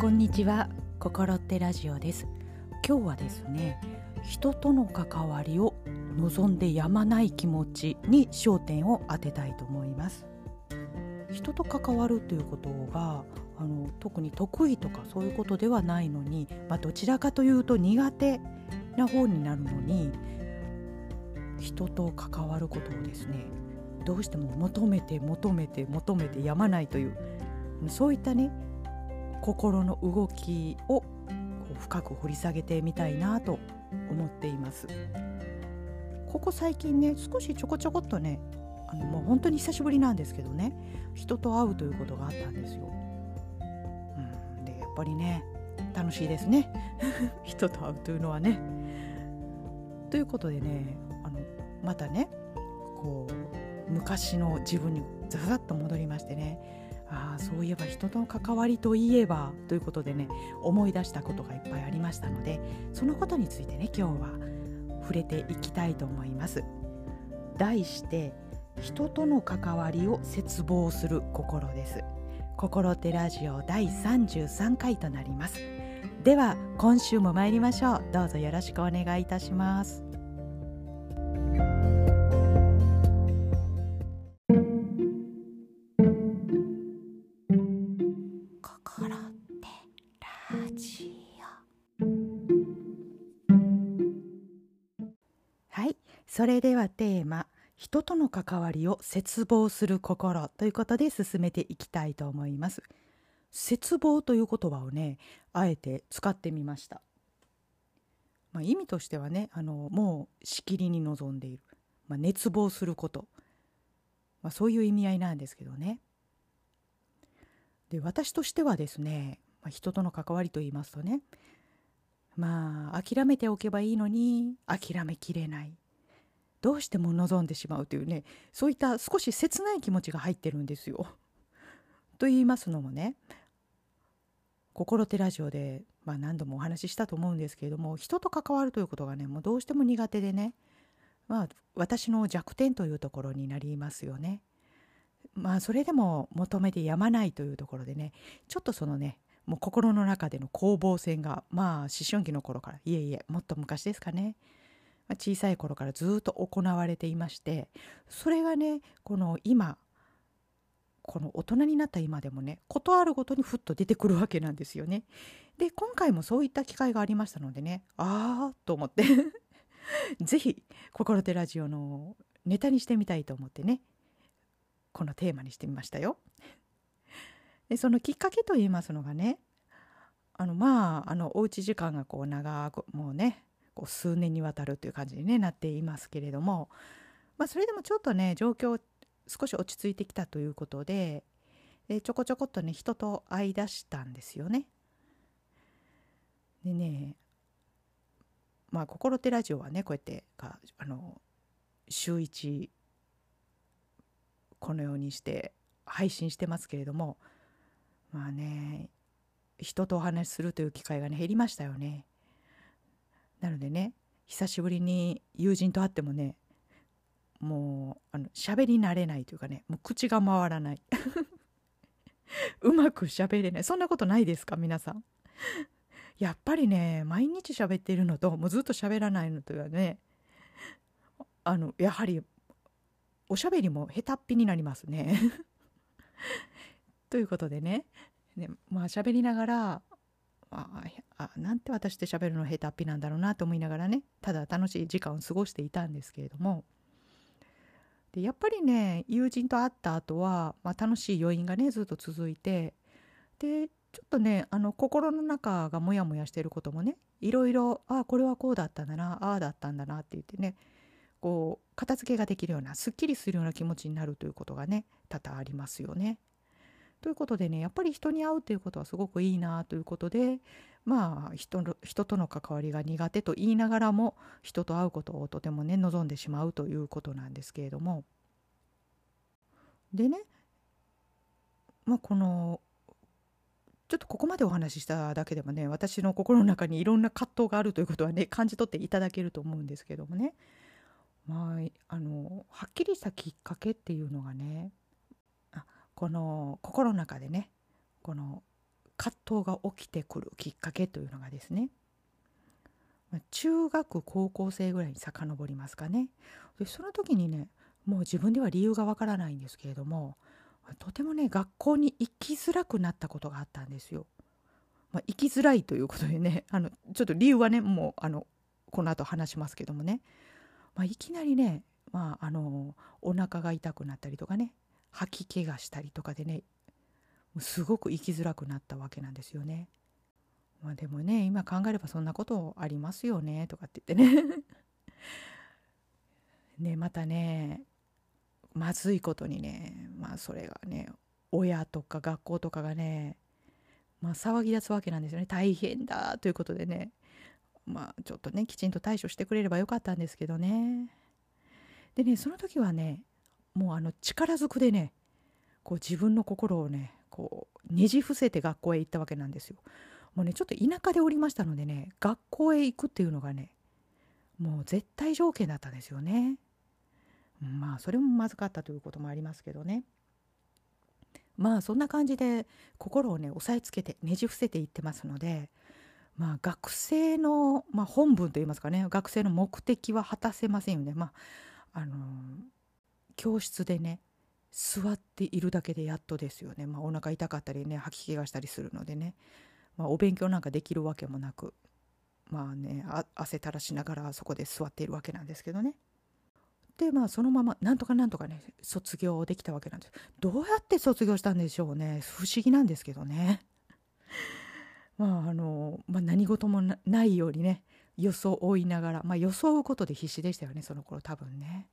こんにちは。心ってラジオです。今日はですね人との関わりを望んでやまない気持ちに焦点を当てたいと思います。人と関わるということがあの特に得意とかそういうことではないのに、まあ、どちらかというと苦手な方になるのに人と関わることをですねどうしても求めて求めて求めてやまないというそういったね心の動きを深く掘り下げてみたいなと思っていますここ最近ね少しちょこちょこっとねあのもう本当に久しぶりなんですけどね人と会うということがあったんですよ。うん、でやっぱりね楽しいですね 人と会うというのはね。ということでねあのまたねこう昔の自分にザザッと戻りましてねああそういえば人との関わりといえばということでね思い出したことがいっぱいありましたのでそのことについてね今日は触れていきたいと思います。題して人との関わりを切望する心です。心手ラジオ第33回となります。では今週も参りましょう。どうぞよろしくお願いいたします。それではテーマ人との関わりを切望する心ということで進めていきたいと思います。切望という言葉をねあえて使ってみました、まあ、意味としてはねあのもうしきりに望んでいる、まあ、熱望すること、まあ、そういう意味合いなんですけどね。で私としてはですね、まあ、人との関わりと言いますとねまあ諦めておけばいいのに諦めきれない。どうしても望んでしまうというねそういった少し切ない気持ちが入ってるんですよ。と言いますのもね心手ラジオで、まあ、何度もお話ししたと思うんですけれども人と関わるということがねもうどうしても苦手でねまあ私の弱点というところになりますよね。まあそれでも求めてやまないというところでねちょっとそのねもう心の中での攻防戦がまあ思春期の頃からいえいえもっと昔ですかね小さい頃からずっと行われていましてそれがねこの今この大人になった今でもね事あるごとにふっと出てくるわけなんですよね。で今回もそういった機会がありましたのでねああと思って 是非心手ラジオのネタにしてみたいと思ってねこのテーマにしてみましたよ。でそのきっかけと言いますのがねあのまああのおうち時間がこう長くもうねこう数年にわたるという感じに、ね、なっていますけれども、まあ、それでもちょっとね状況少し落ち着いてきたということででちょこちょこっとね人と会いだしたんですよね。でねまあ「心手ラジオ」はねこうやってかあの週1このようにして配信してますけれどもまあね人とお話しするという機会がね減りましたよね。なのでね久しぶりに友人と会ってもねもうあの喋り慣れないというかねもう口が回らない。うまく喋れない。そんなことないですか皆さん。やっぱりね毎日喋っているのともうずっと喋らないのとはねあのやはりおしゃべりも下手っぴになりますね。ということでねねまあ喋りながらああなんて私って喋るの下手っぴなんだろうなと思いながらねただ楽しい時間を過ごしていたんですけれどもでやっぱりね友人と会った後は、まあ、楽しい余韻がねずっと続いてでちょっとねあの心の中がモヤモヤしてることもねいろいろああこれはこうだったんだなああだったんだなって言ってねこう片付けができるようなすっきりするような気持ちになるということがね多々ありますよね。ということでねやっぱり人に会うということはすごくいいなということでまあ人の人との関わりが苦手と言いながらも人と会うことをとてもね望んでしまうということなんですけれども。でねまあこのちょっとここまでお話ししただけでもね私の心の中にいろんな葛藤があるということはね感じ取っていただけると思うんですけどもね。まああのはっきりしたきっかけっていうのがねこの心の中でねこの葛藤が起きてくるきっかけというのがですね中学高校生ぐらいに遡りますかねでその時にねもう自分では理由がわからないんですけれどもとてもね学校に行きづらくなったことがあったんですよ。まあ、行きづらいということでね あのちょっと理由はねもうあのこの後話しますけどもね、まあ、いきなりね、まあ、あのお腹が痛くなったりとかね吐き気がしたりとかでねすごく生きづらくなったわけなんですよね。まあでもね今考えればそんなことありますよねとかって言ってね。ねまたねまずいことにねまあそれがね親とか学校とかがねまあ騒ぎ出すわけなんですよね。大変だということでね。まあちょっとねきちんと対処してくれればよかったんですけどね。でねその時はねもうあの力ずくでねこう自分の心をねこうねじ伏せて学校へ行ったわけなんですよ。もうねちょっと田舎でおりましたのでね学校へ行くっていうのがねもう絶対条件だったんですよね。まあそれもまずかったということもありますけどね。まあそんな感じで心をね押さえつけてねじ伏せていってますのでまあ学生の、まあ、本文といいますかね学生の目的は果たせませんよね。まああの、教室でね座っているだけでやっとですよね。まあ、お腹痛かったりね吐き気がしたりするのでね、まあ、お勉強なんかできるわけもなくまあね汗垂らしながらそこで座っているわけなんですけどね。でまあそのままなんとかなんとかね卒業できたわけなんですどうやって卒業したんでしょうね。不思議なんですけどね。まああの、まあ、何事もないようにね予想を追いながらまあ装うことで必死でしたよねその頃多分ね。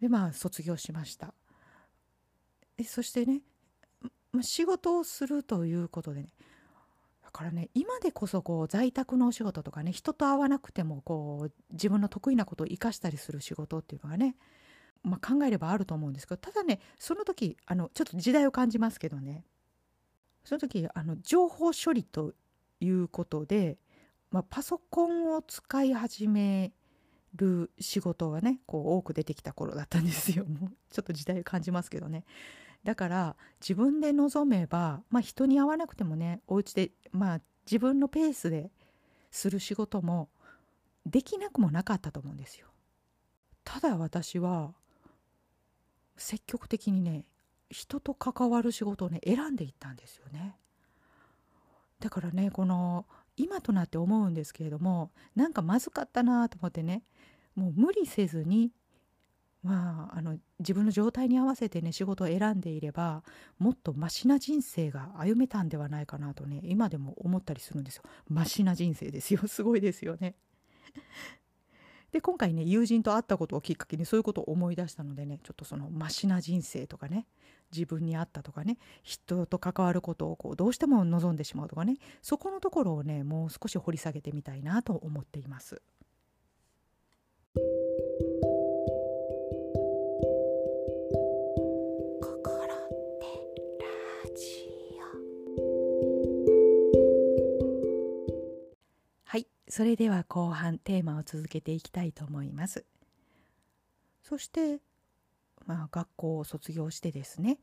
でまあ卒業しました。でそしてね、仕事をするということでね。だからね今でこそこう在宅のお仕事とかね人と会わなくてもこう自分の得意なことを生かしたりする仕事っていうのがね、まあ、考えればあると思うんですけどただねその時あのちょっと時代を感じますけどね。その時あの情報処理ということで、まあ、パソコンを使い始める仕事がねこう多く出てきた頃だったんですよ もうちょっと時代を感じますけどねだから自分で望めば、まあ、人に会わなくてもねお家でまあ自分のペースでする仕事もできなくもなかったと思うんですよ。ただ私は積極的にね人と関わる仕事をね選んでいったんですよね。だからねこの今となって思うんですけれどもなんかまずかったなと思ってねもう無理せずにまあ、あの自分の状態に合わせてね仕事を選んでいればもっとマシな人生が歩めたんではないかなとね今でも思ったりするんですよマシな人生ですよすごいですよね。で今回ね友人と会ったことをきっかけにそういうことを思い出したのでねちょっとそのマシな人生とかね自分に合ったとかね人と関わることをこうどうしても望んでしまうとかねそこのところをねもう少し掘り下げてみたいなと思っています。それでは後半テーマを続けていきたいと思います。そして、まあ、学校を卒業してですね、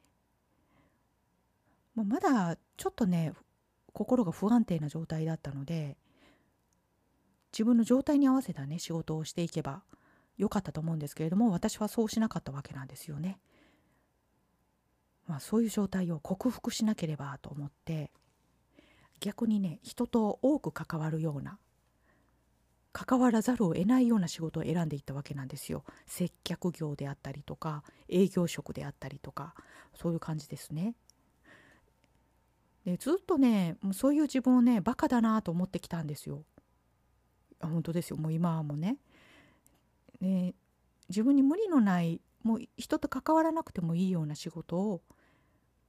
まあ、まだちょっとね心が不安定な状態だったので自分の状態に合わせたね仕事をしていけばよかったと思うんですけれども私はそうしなかったわけなんですよね。まあ、そういう状態を克服しなければと思って逆にね人と多く関わるような関わらざるを得ないような仕事を選んでいったわけなんですよ。接客業であったりとか営業職であったりとかそういう感じですね。でずっとねもうそういう自分をねバカだなと思ってきたんですよ。本当ですよもう今はもうね。ね自分に無理のないもう人と関わらなくてもいいような仕事を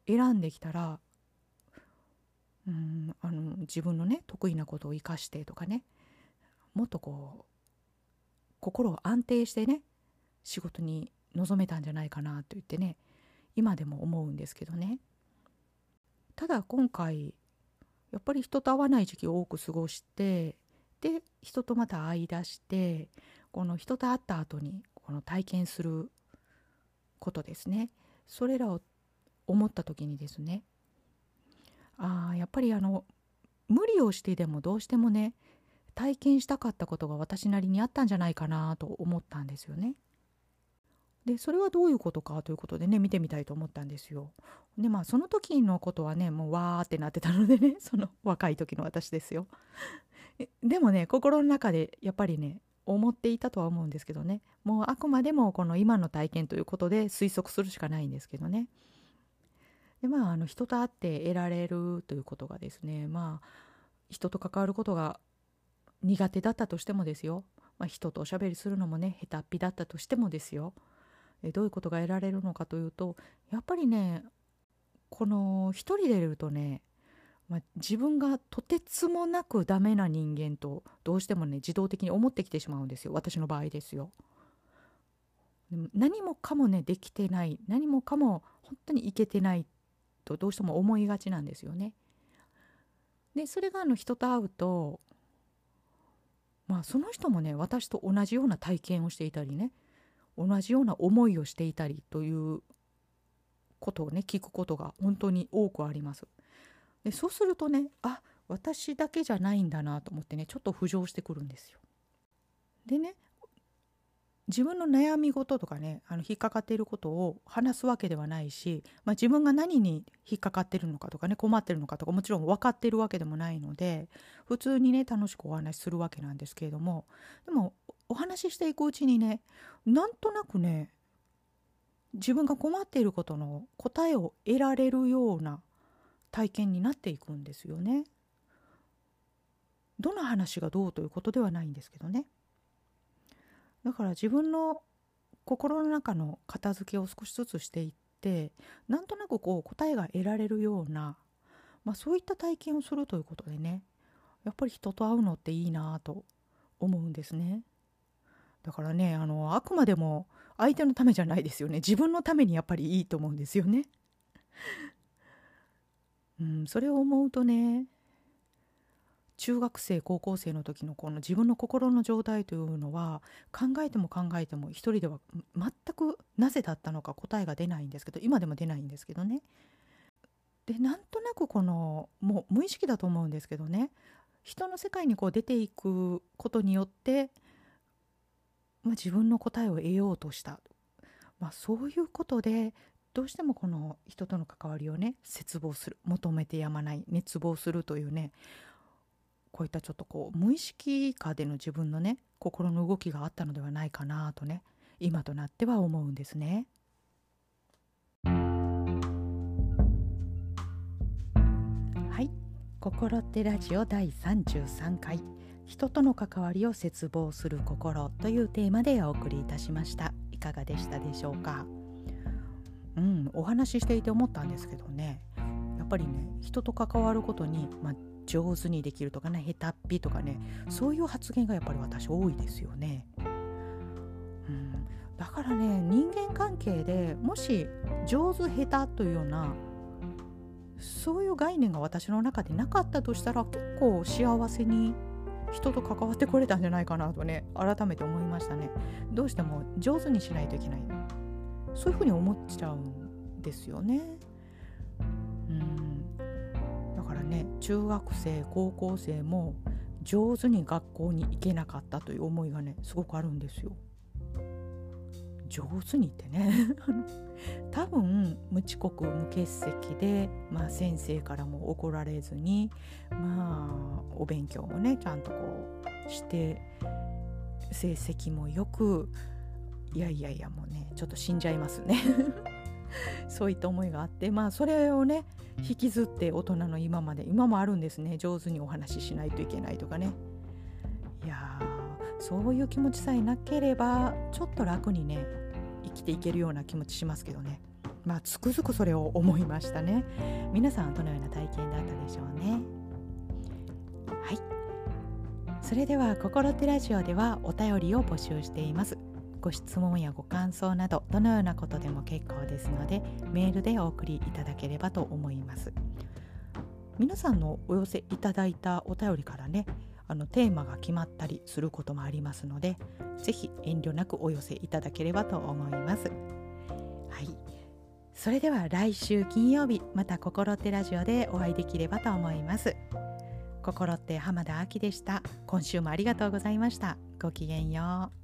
選んできたらうんあの自分のね得意なことを生かしてとかねもっとこう心を安定してね仕事に臨めたんじゃないかなと言ってね今でも思うんですけどね。ただ今回やっぱり人と会わない時期を多く過ごしてで人とまた会いだしてこの人と会った後にこの体験することですね。それらを思った時にですねあやっぱりあの無理をしてでもどうしてもね体験したかったことが私なりにあったんじゃないかなと思ったんですよね。でそれはどういうことかということでね見てみたいと思ったんですよ。でまあその時のことはねもうわーってなってたのでね その若い時の私ですよ。でもね心の中でやっぱりね思っていたとは思うんですけどねもうあくまでもこの今の体験ということで推測するしかないんですけどね。でまああの人と会って得られるということがですねまあ人と関わることが苦手だったとしてもですよ、まあ、人とおしゃべりするのもね下手っぴだったとしてもですよえどういうことが得られるのかというとやっぱりねこの一人でいるとね、まあ、自分がとてつもなくダメな人間とどうしてもね自動的に思ってきてしまうんですよ私の場合ですよ。何もかもねできてない何もかも本当にいけてないとどうしても思いがちなんですよね。でそれがあの人と会うとまあその人もね私と同じような体験をしていたりね同じような思いをしていたりということをね聞くことが本当に多くあります。でそうするとねあ私だけじゃないんだなと思ってねちょっと浮上してくるんですよ。でね自分の悩み事とかねあの引っかかっていることを話すわけではないし、まあ、自分が何に引っかかってるのかとかね困ってるのかとかもちろん分かってるわけでもないので普通にね楽しくお話しするわけなんですけれどもでもお話ししていくうちにねなんとなくね自分が困っていることの答えを得られるような体験になっていくんですよね。どの話がどうということではないんですけどね。だから自分の心の中の片付けを少しずつしていってなんとなくこう答えが得られるような、まあ、そういった体験をするということでねやっぱり人と会うのっていいなと思うんですね。だからねあのあくまでも相手のためじゃないですよね自分のためにやっぱりいいと思うんですよね。うん、それを思うとね中学生高校生の時のこの自分の心の状態というのは考えても考えても一人では全くなぜだったのか答えが出ないんですけど今でも出ないんですけどね。でなんとなくこのもう無意識だと思うんですけどね。人の世界にこう出ていくことによって、まあ、自分の答えを得ようとした、まあ、そういうことでどうしてもこの人との関わりをね切望する。求めてやまない。熱望するというね。こういったちょっとこう無意識下での自分のね心の動きがあったのではないかなとね今となっては思うんですね。はい「心ってラジオ」第33回「人との関わりを切望する心」というテーマでお送りいたしました。いかがでしたでしょうか？うんお話ししていて思ったんですけどね。やっぱりね人と関わることに、まあ、上手にできるとかね下手っぴとかねそういう発言がやっぱり私多いですよね。うん、だからね人間関係でもし上手下手というようなそういう概念が私の中でなかったとしたら結構幸せに人と関わってこれたんじゃないかなとね改めて思いましたね。どうしても上手にしないといけないそういうふうに思っちゃうんですよね。ね中学生高校生も上手に学校に行けなかったという思いがねすごくあるんですよ。上手にってね 多分無遅刻無欠席で、まあ、先生からも怒られずにまあお勉強もねちゃんとこうして成績もよくいやいやいやもうねちょっと死んじゃいますね そういった思いがあってまあそれをね引きずって大人の今まで今もあるんですね。上手にお話ししないといけないとかね。いやそういう気持ちさえなければちょっと楽にね生きていけるような気持ちしますけどね。まあつくづくそれを思いましたね。皆さんはどのような体験だったでしょうね。はい。それでは「心ってラジオ」ではお便りを募集しています。ご質問やご感想などどのようなことでも結構ですのでメールでお送りいただければと思います。皆さんのお寄せいただいたお便りからねあのテーマが決まったりすることもありますので是非遠慮なくお寄せいただければと思います。はい。それでは来週金曜日また心ってラジオでお会いできればと思います。心って浜田亜希でした。今週もありがとうございました。ごきげんよう。